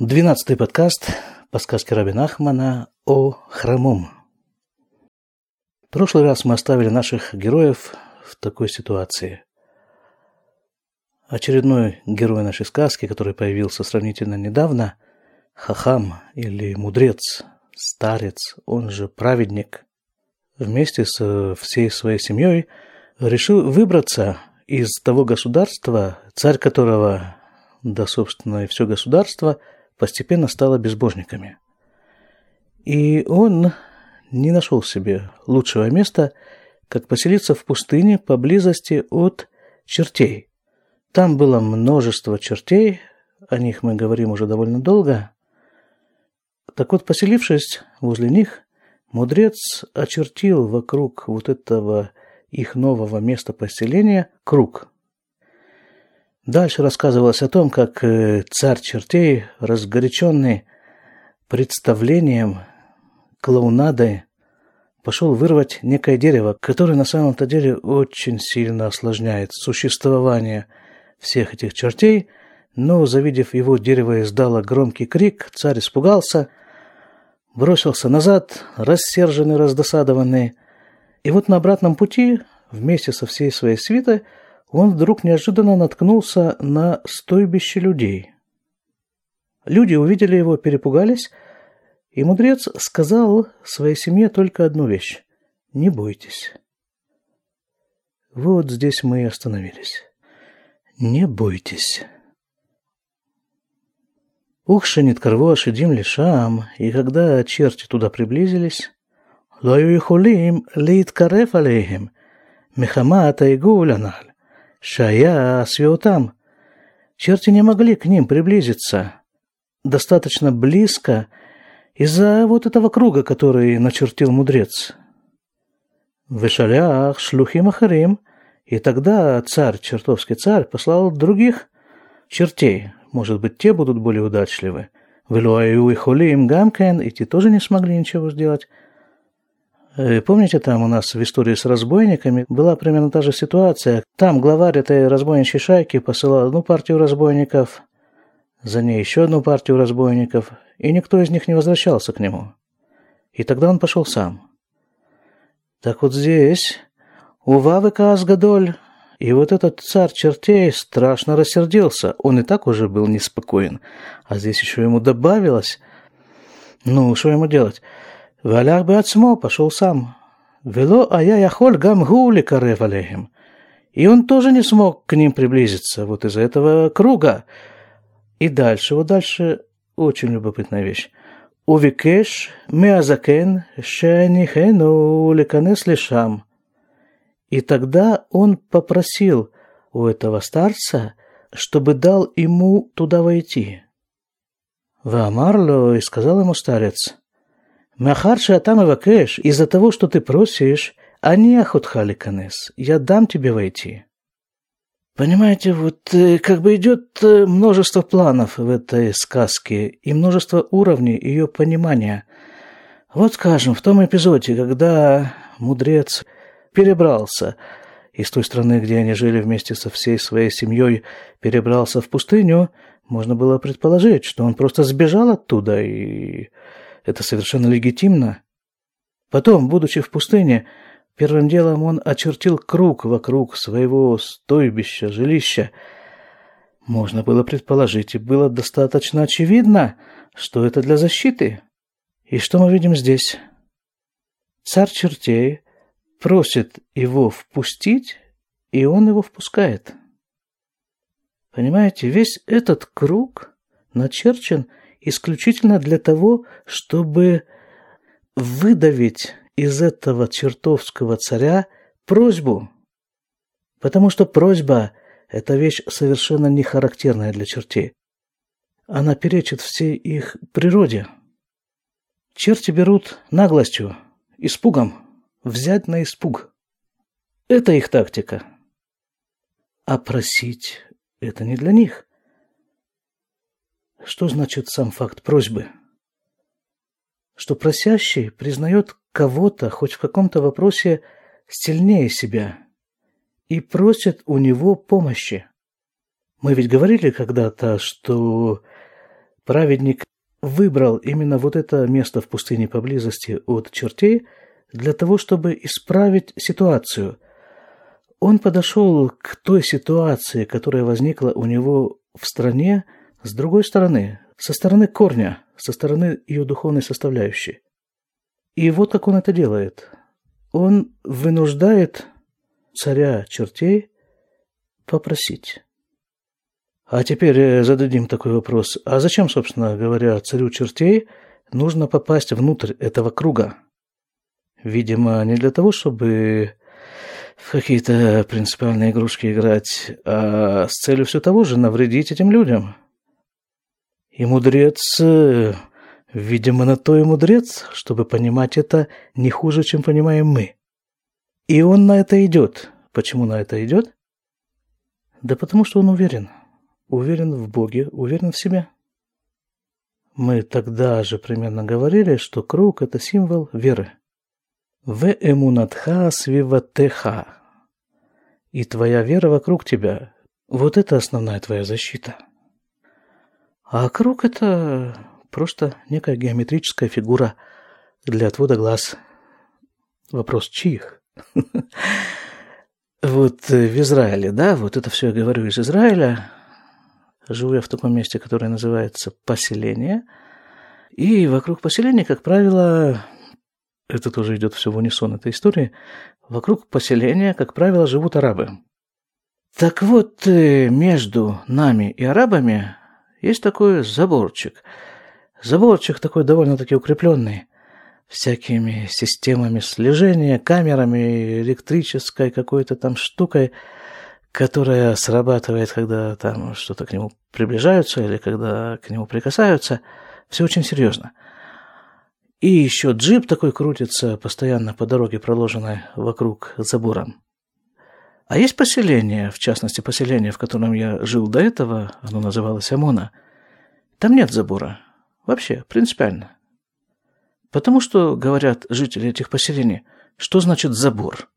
Двенадцатый подкаст по сказке Раби Нахмана о хромом. В прошлый раз мы оставили наших героев в такой ситуации. Очередной герой нашей сказки, который появился сравнительно недавно, Хахам или мудрец, старец, он же праведник, вместе с всей своей семьей решил выбраться из того государства, царь которого, да, собственно, и все государство – постепенно стало безбожниками. И он не нашел себе лучшего места, как поселиться в пустыне поблизости от чертей. Там было множество чертей, о них мы говорим уже довольно долго. Так вот, поселившись возле них, мудрец очертил вокруг вот этого их нового места поселения круг – Дальше рассказывалось о том, как э, царь чертей, разгоряченный представлением, клоунадой, пошел вырвать некое дерево, которое на самом-то деле очень сильно осложняет существование всех этих чертей, но, завидев его, дерево издало громкий крик, царь испугался, бросился назад, рассерженный, раздосадованный, и вот на обратном пути, вместе со всей своей свитой, он вдруг неожиданно наткнулся на стойбище людей. Люди увидели его, перепугались, и мудрец сказал своей семье только одну вещь – не бойтесь. Вот здесь мы и остановились. Не бойтесь. Ухшенит корво шедим лишам, и когда черти туда приблизились, лою ихулим лит кареф алейхим, мехамата и гуляналь. Шая святам. Черти не могли к ним приблизиться достаточно близко из-за вот этого круга, который начертил мудрец. В Ишалях шлюхим ахарим, и тогда царь, чертовский царь, послал других чертей. Может быть, те будут более удачливы. В Илуаю и Холим Гамкен, и те тоже не смогли ничего сделать. Э, помните, там у нас в истории с разбойниками была примерно та же ситуация. Там главарь этой разбойничьей шайки посылал одну партию разбойников, за ней еще одну партию разбойников, и никто из них не возвращался к нему. И тогда он пошел сам. Так вот здесь, у Вавы Казгадоль, и вот этот царь чертей страшно рассердился. Он и так уже был неспокоен, а здесь еще ему добавилось. Ну, что ему делать? והלך בעצמו, пошел сам. Вело а я яхоль гам гули карев алейхим. И он тоже не смог к ним приблизиться, вот из-за этого круга. И дальше, вот дальше очень любопытная вещь. Увикеш меазакен шенихену леканес лишам. И тогда он попросил у этого старца, чтобы дал ему туда войти. Вамарло и сказал ему старец, Махар шатам авакеш, из-за того, что ты просишь, а не ахутхали канес, я дам тебе войти. Понимаете, вот э, как бы идет э, множество планов в этой сказке и множество уровней ее понимания. Вот скажем, в том эпизоде, когда мудрец перебрался из той страны, где они жили вместе со всей своей семьей, перебрался в пустыню, можно было предположить, что он просто сбежал оттуда и это совершенно легитимно. Потом, будучи в пустыне, первым делом он очертил круг вокруг своего стойбища, жилища. Можно было предположить, и было достаточно очевидно, что это для защиты. И что мы видим здесь? Царь чертей просит его впустить, и он его впускает. Понимаете, весь этот круг начерчен – исключительно для того, чтобы выдавить из этого чертовского царя просьбу. Потому что просьба – это вещь совершенно не характерная для чертей. Она перечит всей их природе. Черти берут наглостью, испугом, взять на испуг. Это их тактика. А просить – это не для них – что значит сам факт просьбы? Что просящий признает кого-то хоть в каком-то вопросе сильнее себя и просит у него помощи. Мы ведь говорили когда-то, что праведник выбрал именно вот это место в пустыне поблизости от чертей для того, чтобы исправить ситуацию. Он подошел к той ситуации, которая возникла у него в стране, с другой стороны, со стороны корня, со стороны ее духовной составляющей. И вот как он это делает. Он вынуждает царя чертей попросить. А теперь э, зададим такой вопрос. А зачем, собственно говоря, царю чертей нужно попасть внутрь этого круга? Видимо, не для того, чтобы в какие-то принципиальные игрушки играть, а с целью все того же навредить этим людям. И мудрец, э, видимо, на то и мудрец, чтобы понимать это не хуже, чем понимаем мы. И он на это идет. Почему на это идет? Да потому что он уверен – уверен в Боге, уверен в себе. Мы тогда же примерно говорили, что круг – это символ веры. В эмунатха свиватеха. И твоя вера вокруг тебя. Вот это основная твоя защита. А круг – это просто некая геометрическая фигура для отвода глаз. Вопрос чьих? Вот в Израиле, да, вот это все я говорю из Израиля – Живу я в таком месте, которое называется поселение. И вокруг поселения, как правило, это тоже идет все в унисон этой истории, вокруг поселения, как правило, живут арабы. Так вот, э, между нами и арабами есть такой заборчик. Заборчик такой довольно-таки укрепленный всякими системами слежения, камерами, электрической какой-то там штукой – которая срабатывает, когда там что-то к нему приближаются или когда к нему прикасаются. Все очень серьезно. И еще джип такой крутится постоянно по дороге, проложенной вокруг забора. А есть поселение, в частности поселение, в котором я жил до этого, оно называлось Амона. Там нет забора. Вообще, принципиально. Потому что, говорят жители этих поселений, что значит забор?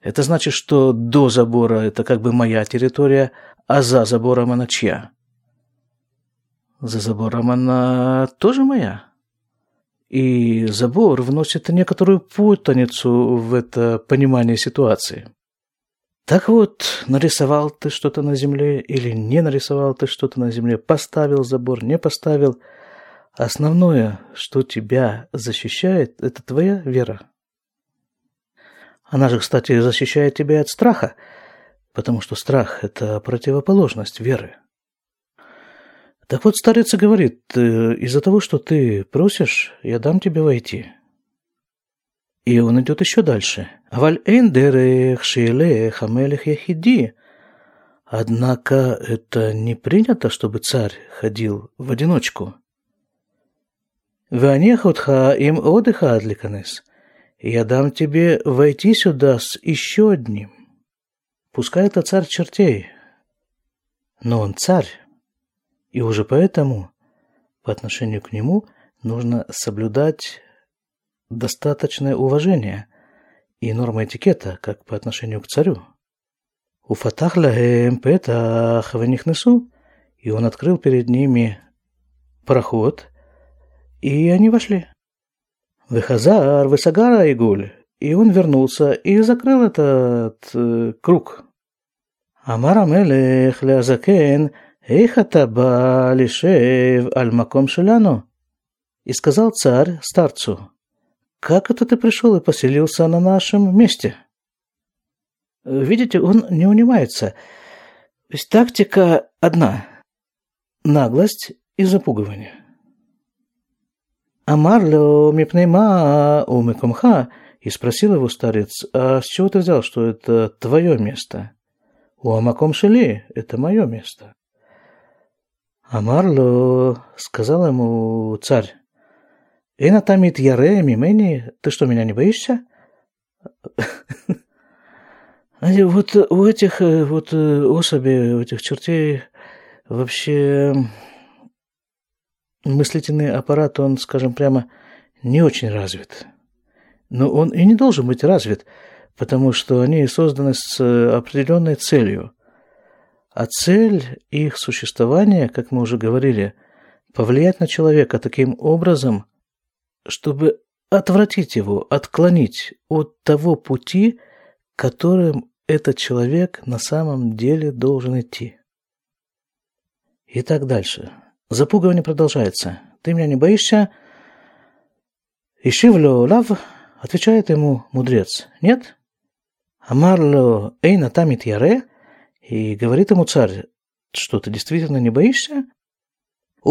Это значит, что до забора это как бы моя территория, а за забором она чья? За забором она тоже моя. И забор вносит некоторую путаницу в это понимание ситуации. Так вот, нарисовал ты что-то на земле или не нарисовал ты что-то на земле, поставил забор, не поставил. Основное, что тебя защищает, это твоя вера. Она же, кстати, защищает тебя от страха, потому что страх – это противоположность веры. Так вот, старец говорит, «Э, из-за того, что ты просишь, я дам тебе войти. И он идет еще дальше. Аваль эндерех шиелех амелех яхиди. Однако это не принято, чтобы царь ходил в одиночку. Ванехотха им отдыха адликанес – я дам тебе войти сюда с еще одним. Пускай это царь чертей, но он царь, и уже поэтому по отношению к нему нужно соблюдать достаточное уважение и нормы этикета, как по отношению к царю. У лагем петах несу, и он открыл перед ними проход, и они вошли. Выхазар, Высагара Игуль. И он вернулся и закрыл этот э, круг. Амар Амелех Лязакен, Эх атаба лишев аль шеляну. И сказал царь старцу, как это ты пришел и поселился на нашем месте? Видите, он не унимается. Есть тактика одна – наглость и запугивание. Амарло мипнейма у Микумха, и спросил его старец, а с чего ты взял, что это твое место? У Амаком Шели это мое место. Амарло, сказал ему царь, Эна тамит яре мимени, ты что, меня не боишься? Вот у этих вот особей, у этих чертей вообще мыслительный аппарат, он, скажем прямо, не очень развит. Но он и не должен быть развит, потому что они созданы с определенной целью. А цель их существования, как мы уже говорили, повлиять на человека таким образом, чтобы отвратить его, отклонить от того пути, которым этот человек на самом деле должен идти. И так дальше. Запугивание продолжается. Ты меня не боишься? Ишивлю лав, отвечает ему мудрец. Нет? Амарло эйна тамит яре, и говорит ему царь, что ты действительно не боишься?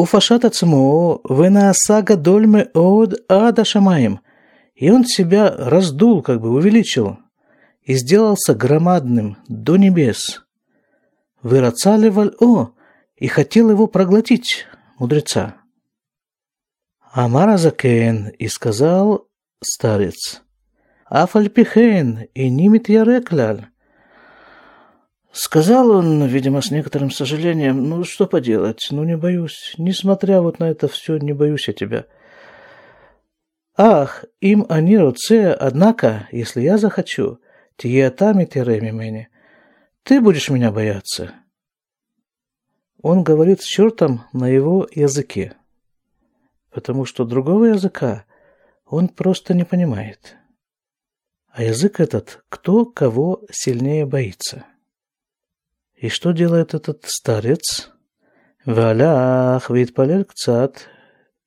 Уфашат ацмо венааса гадоль от ада шамаем. И он себя раздул, как бы увеличил, и сделался громадным до небес. Вырацали о, и хотел его проглотить, мудреца. Амара Закен и сказал старец, Афальпихен и нимит ярекляль. Сказал он, видимо, с некоторым сожалением, ну что поделать, ну не боюсь, несмотря вот на это все, не боюсь я тебя. Ах, им они роце, однако, если я захочу, тиетами тиреми мене, ты будешь меня бояться. Он говорит с чертом на его языке, потому что другого языка он просто не понимает. А язык этот кто кого сильнее боится. И что делает этот старец? Валях витпалер кцат.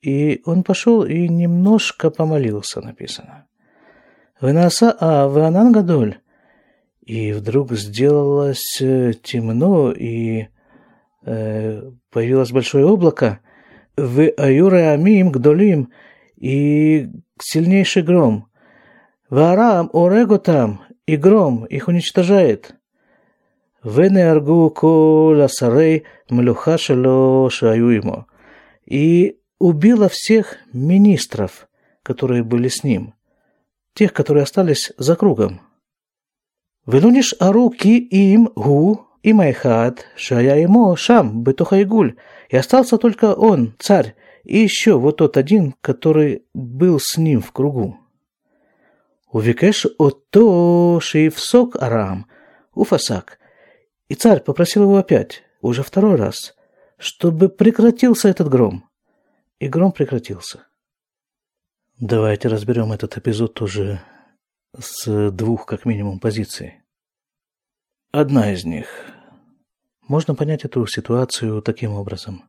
И он пошел и немножко помолился, написано. Вынаса а ванан гадоль. И вдруг сделалось э, темно, и э, появилось большое облако. В аюре амим гдолим и сильнейший гром. Варам орего там, и гром их уничтожает. ונהרגו כל השרי מלוכה שלו שהיו עמו. И убила всех министров, которые были с ним, тех, которые остались за кругом. ולוניש ארו כי אם הוא עם האחד שהיה עמו שם, בתוך העיגול, и остался только он, царь, и еще вот тот один, который был с ним в кругу. Увикеш ото шейфсок арам, уфасак, и царь попросил его опять, уже второй раз, чтобы прекратился этот гром. И гром прекратился. Давайте разберем этот эпизод тоже с двух, как минимум, позиций. Одна из них. Можно понять эту ситуацию таким образом.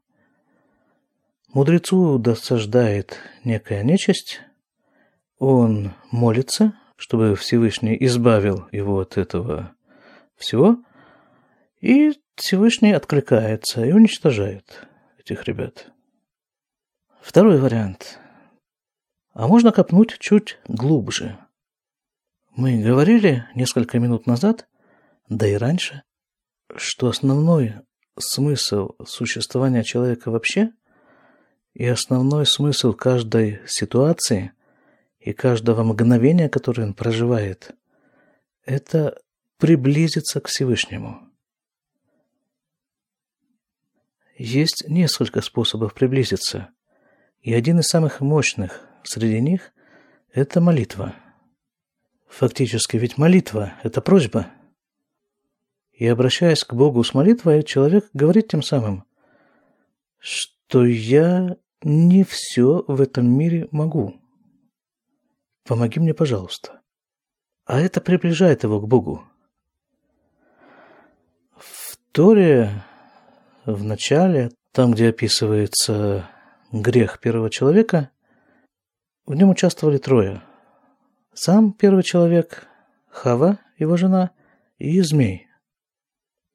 Мудрецу досаждает некая нечисть, он молится, чтобы Всевышний избавил его от этого всего, и Всевышний откликается и уничтожает этих ребят. Второй вариант. А можно копнуть чуть глубже. Мы говорили несколько минут назад, да и раньше, что основной смысл существования человека вообще и основной смысл каждой ситуации и каждого мгновения, которое он проживает, это приблизиться к Всевышнему – Есть несколько способов приблизиться, и один из самых мощных среди них – это молитва. Фактически ведь молитва – это просьба. И обращаясь к Богу с молитвой, человек говорит тем самым, что я не все в этом мире могу. Помоги мне, пожалуйста. А это приближает его к Богу. В Торе в начале, там, где описывается грех первого человека, в нем участвовали трое. Сам первый человек, Хава, его жена, и змей.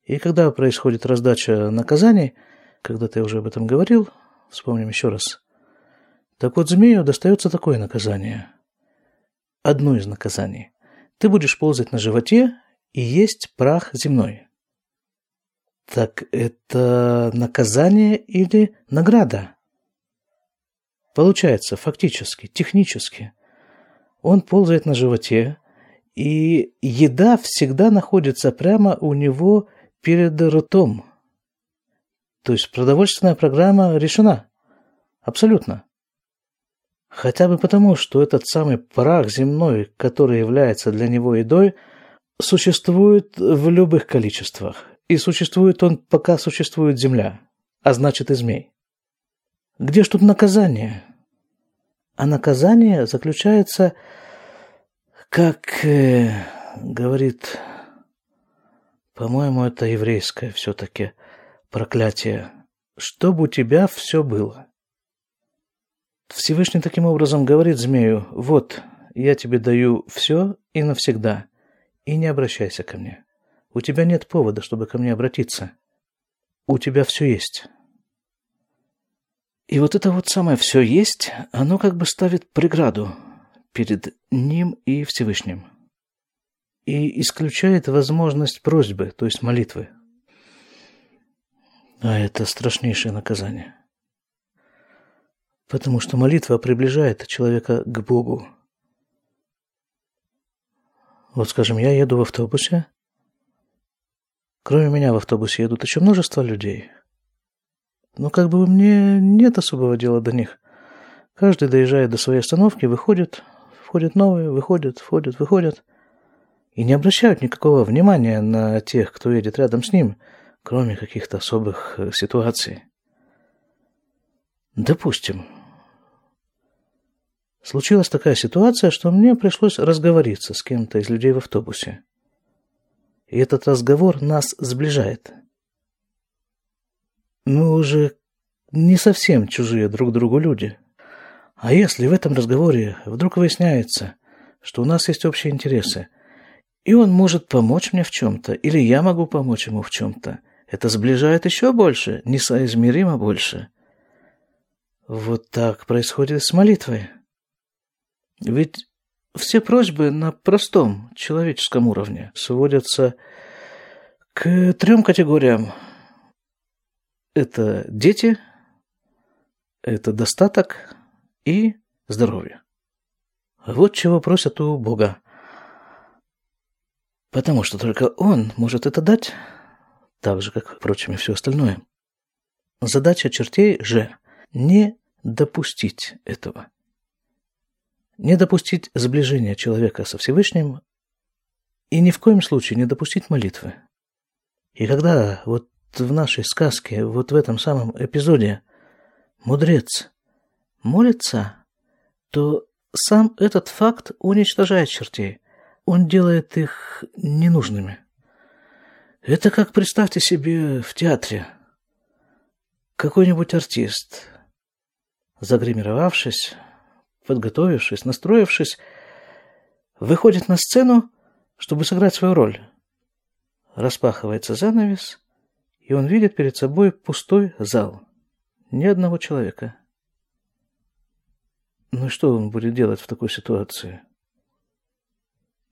И когда происходит раздача наказаний, когда-то я уже об этом говорил, вспомним еще раз. Так вот, змею достается такое наказание. Одно из наказаний. Ты будешь ползать на животе и есть прах земной. Так это наказание или награда? Получается, фактически, технически. Он ползает на животе, и еда всегда находится прямо у него перед ртом. То есть продовольственная программа решена. Абсолютно. Хотя бы потому, что этот самый прах земной, который является для него едой, существует в любых количествах. И существует он, пока существует Земля, а значит и змей. Где ж тут наказание? А наказание заключается, как э, говорит, по-моему, это еврейское все-таки проклятие, чтобы у тебя все было. Всевышний таким образом говорит змею, вот, я тебе даю все и навсегда, и не обращайся ко мне. У тебя нет повода, чтобы ко мне обратиться. У тебя все есть. И вот это вот самое «все есть», оно как бы ставит преграду перед ним и Всевышним. И исключает возможность просьбы, то есть молитвы. А это страшнейшее наказание. Потому что молитва приближает человека к Богу. Вот, скажем, я еду в автобусе. Кроме меня в автобусе едут еще множество людей. Но как бы мне нет особого дела до них. Каждый доезжает до своей остановки, выходит, входят новые, выходят, входят, выходят. И не обращают никакого внимания на тех, кто едет рядом с ним, кроме каких-то особых э, ситуаций. Допустим, Случилась такая ситуация, что мне пришлось разговориться с кем-то из людей в автобусе. И этот разговор нас сближает. Мы уже не совсем чужие друг другу люди. А если в этом разговоре вдруг выясняется, что у нас есть общие интересы, и он может помочь мне в чем-то, или я могу помочь ему в чем-то, это сближает еще больше, несоизмеримо больше. Вот так происходит с молитвой. Ведь все просьбы на простом человеческом уровне сводятся к трем категориям. Это дети, это достаток и здоровье. Вот чего просят у Бога. Потому что только Он может это дать, так же, как, впрочем, и все остальное. Задача чертей же не допустить этого не допустить сближения человека со Всевышним и ни в коем случае не допустить молитвы. И когда вот в нашей сказке, вот в этом самом эпизоде, мудрец молится, то сам этот факт уничтожает чертей. Он делает их ненужными. Это как представьте себе в театре. Какой-нибудь артист, загримировавшись, подготовившись, настроившись, выходит на сцену, чтобы сыграть свою роль. Распахивается занавес, и он видит перед собой пустой зал. Ни одного человека. Ну и что он будет делать в такой ситуации?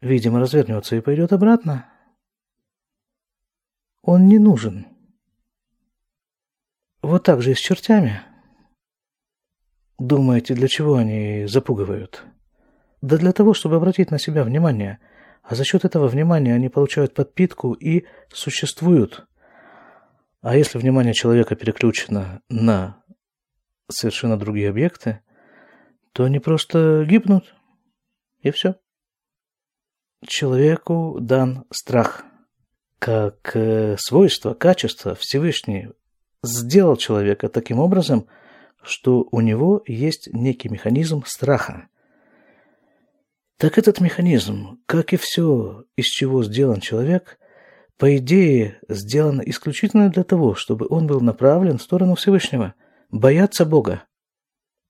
Видимо, развернется и пойдет обратно. Он не нужен. Вот так же и с чертями. Думаете, для чего они запугивают? Да для того, чтобы обратить на себя внимание. А за счет этого внимания они получают подпитку и существуют. А если внимание человека переключено на совершенно другие объекты, то они просто гибнут. И все. Человеку дан страх. Как э, свойство, качество Всевышний сделал человека таким образом – что у него есть некий механизм страха. Так этот механизм, как и все, из чего сделан человек, по идее, сделан исключительно для того, чтобы он был направлен в сторону Всевышнего, бояться Бога.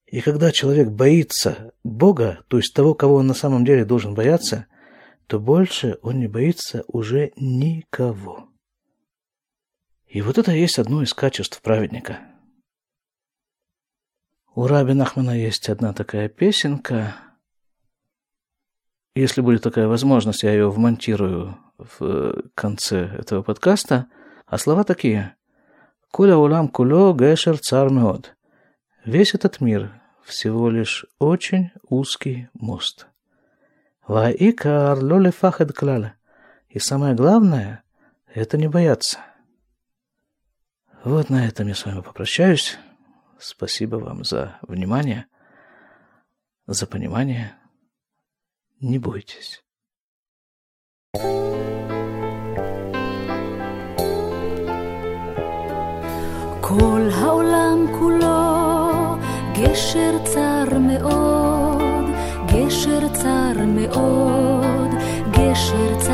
И когда человек боится Бога, то есть того, кого он на самом деле должен бояться, то больше он не боится уже никого. И вот это есть одно из качеств праведника – у Раби Нахмана есть одна такая песенка. Если будет такая возможность, я ее вмонтирую в конце этого подкаста. А слова такие. «Куля улам куло гэшер цар меод». Весь этот мир всего лишь очень узкий мост. Ваикар лоли фахед клаля. И самое главное – это не бояться. Вот на этом я с вами попрощаюсь. Спасибо вам за внимание, за понимание. Не бойтесь. כל העולם כולו גשר צר מאוד, גשר צר מאוד, גשר צר